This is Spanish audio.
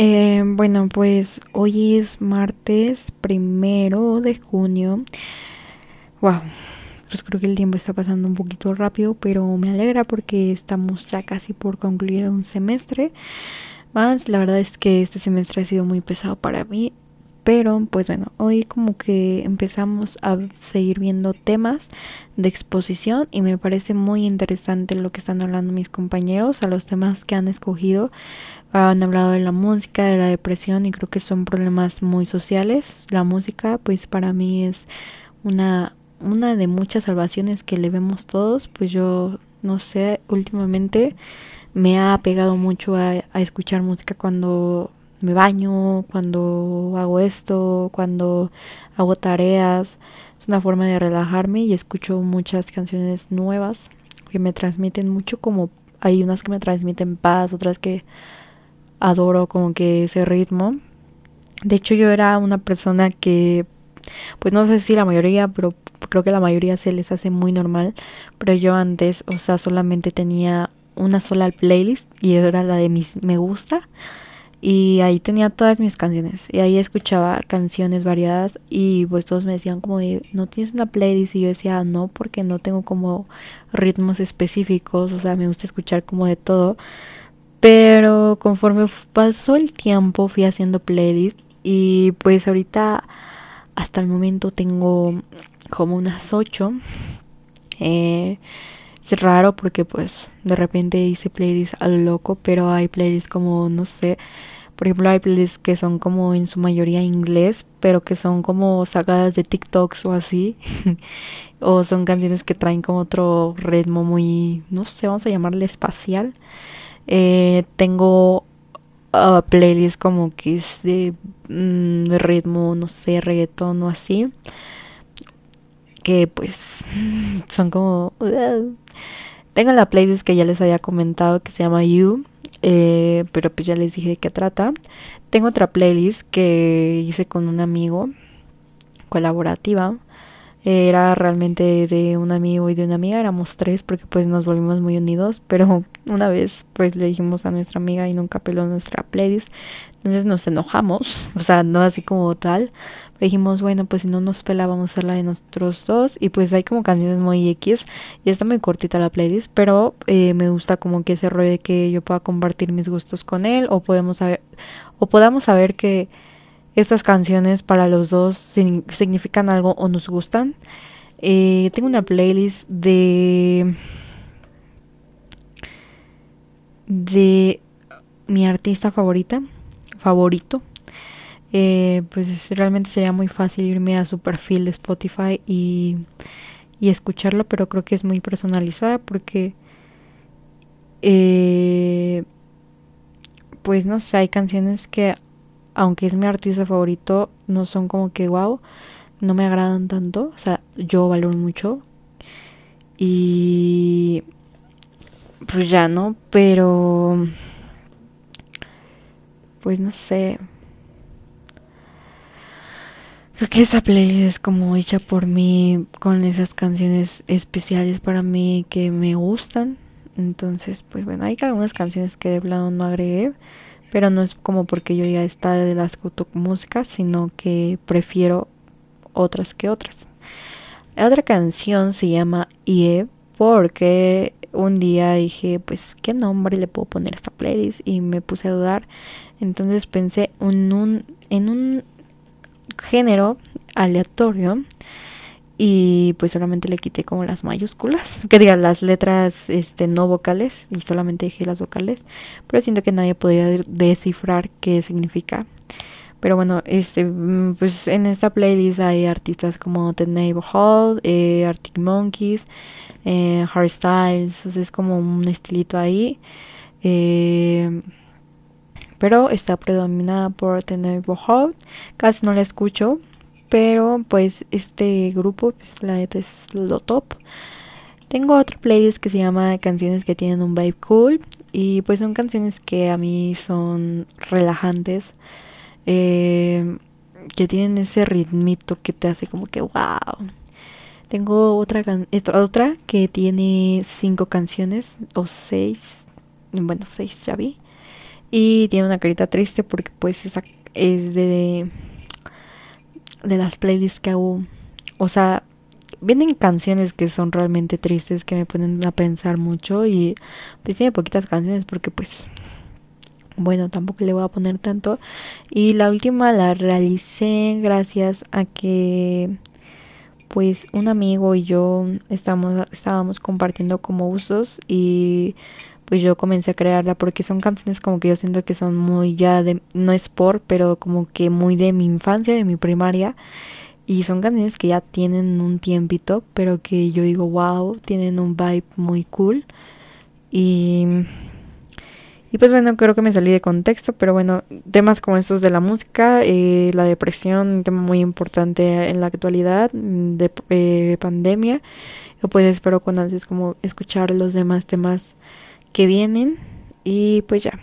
Eh, bueno, pues hoy es martes primero de junio. Wow, pues creo que el tiempo está pasando un poquito rápido, pero me alegra porque estamos ya casi por concluir un semestre. Más, la verdad es que este semestre ha sido muy pesado para mí, pero pues bueno, hoy como que empezamos a seguir viendo temas de exposición y me parece muy interesante lo que están hablando mis compañeros, a los temas que han escogido han hablado de la música, de la depresión y creo que son problemas muy sociales. La música pues para mí es una una de muchas salvaciones que le vemos todos, pues yo no sé, últimamente me ha pegado mucho a, a escuchar música cuando me baño, cuando hago esto, cuando hago tareas. Es una forma de relajarme y escucho muchas canciones nuevas que me transmiten mucho como hay unas que me transmiten paz, otras que adoro como que ese ritmo. De hecho yo era una persona que, pues no sé si la mayoría, pero creo que la mayoría se les hace muy normal, pero yo antes, o sea, solamente tenía una sola playlist y era la de mis me gusta y ahí tenía todas mis canciones y ahí escuchaba canciones variadas y pues todos me decían como no tienes una playlist y yo decía no porque no tengo como ritmos específicos, o sea, me gusta escuchar como de todo pero conforme pasó el tiempo fui haciendo playlists y pues ahorita hasta el momento tengo como unas ocho. Eh, es raro porque pues de repente hice playlists a lo loco, pero hay playlists como no sé, por ejemplo hay playlists que son como en su mayoría inglés, pero que son como sacadas de TikToks o así. o son canciones que traen como otro ritmo muy, no sé, vamos a llamarle espacial. Eh, tengo uh, playlists como que es de, mm, ritmo, no sé, reggaetón o así. Que pues son como... Tengo la playlist que ya les había comentado que se llama You. Eh, pero pues ya les dije de qué trata. Tengo otra playlist que hice con un amigo colaborativa era realmente de un amigo y de una amiga, éramos tres porque pues nos volvimos muy unidos, pero una vez pues le dijimos a nuestra amiga y nunca peló nuestra playlist, entonces nos enojamos, o sea, no así como tal, dijimos, bueno, pues si no nos pela vamos a hacer la de nosotros dos y pues hay como canciones muy X y está muy cortita la playlist, pero eh, me gusta como que ese rollo de que yo pueda compartir mis gustos con él o podemos saber o podamos saber que estas canciones para los dos significan algo o nos gustan. Eh, tengo una playlist de de mi artista favorita favorito eh, pues realmente sería muy fácil irme a su perfil de Spotify y, y escucharlo pero creo que es muy personalizada porque eh, pues no sé hay canciones que aunque es mi artista favorito, no son como que wow, no me agradan tanto, o sea, yo valoro mucho y pues ya no, pero pues no sé. Creo que esa playlist es como hecha por mí con esas canciones especiales para mí que me gustan. Entonces, pues bueno, hay algunas canciones que de plano no agregué pero no es como porque yo ya está de las músicas, sino que prefiero otras que otras. La otra canción se llama IE porque un día dije, pues, ¿qué nombre le puedo poner a esta playlist? Y me puse a dudar. Entonces pensé en un, en un género aleatorio y pues solamente le quité como las mayúsculas, que digan las letras este no vocales y solamente dejé las vocales, pero siento que nadie podría descifrar qué significa. Pero bueno, este mm, pues en esta playlist hay artistas como The Neighborhood, eh, Arctic Monkeys, eh, Harry Styles, es como un estilito ahí. Eh, pero está predominada por The Neighborhood, casi no la escucho, pero pues este grupo, pues la neta es lo top. Tengo otro playlist que se llama Canciones que tienen un vibe cool. Y pues son canciones que a mí son relajantes. Eh, que tienen ese ritmito que te hace como que wow. Tengo otra, otra que tiene cinco canciones o seis. Bueno, seis ya vi. y tiene una carita triste porque pues esa es de de las playlists que hago. O sea vienen canciones que son realmente tristes que me ponen a pensar mucho y pues tiene poquitas canciones porque pues bueno tampoco le voy a poner tanto. Y la última la realicé gracias a que pues un amigo y yo estamos, estábamos compartiendo como usos y pues yo comencé a crearla porque son canciones como que yo siento que son muy ya de, no es por, pero como que muy de mi infancia, de mi primaria. Y son canciones que ya tienen un tiempito, pero que yo digo, wow, tienen un vibe muy cool. Y y pues bueno, creo que me salí de contexto, pero bueno, temas como estos de la música, eh, la depresión, un tema muy importante en la actualidad, mm, de eh, pandemia. Pues espero con antes como escuchar los demás temas que vienen. Y pues ya.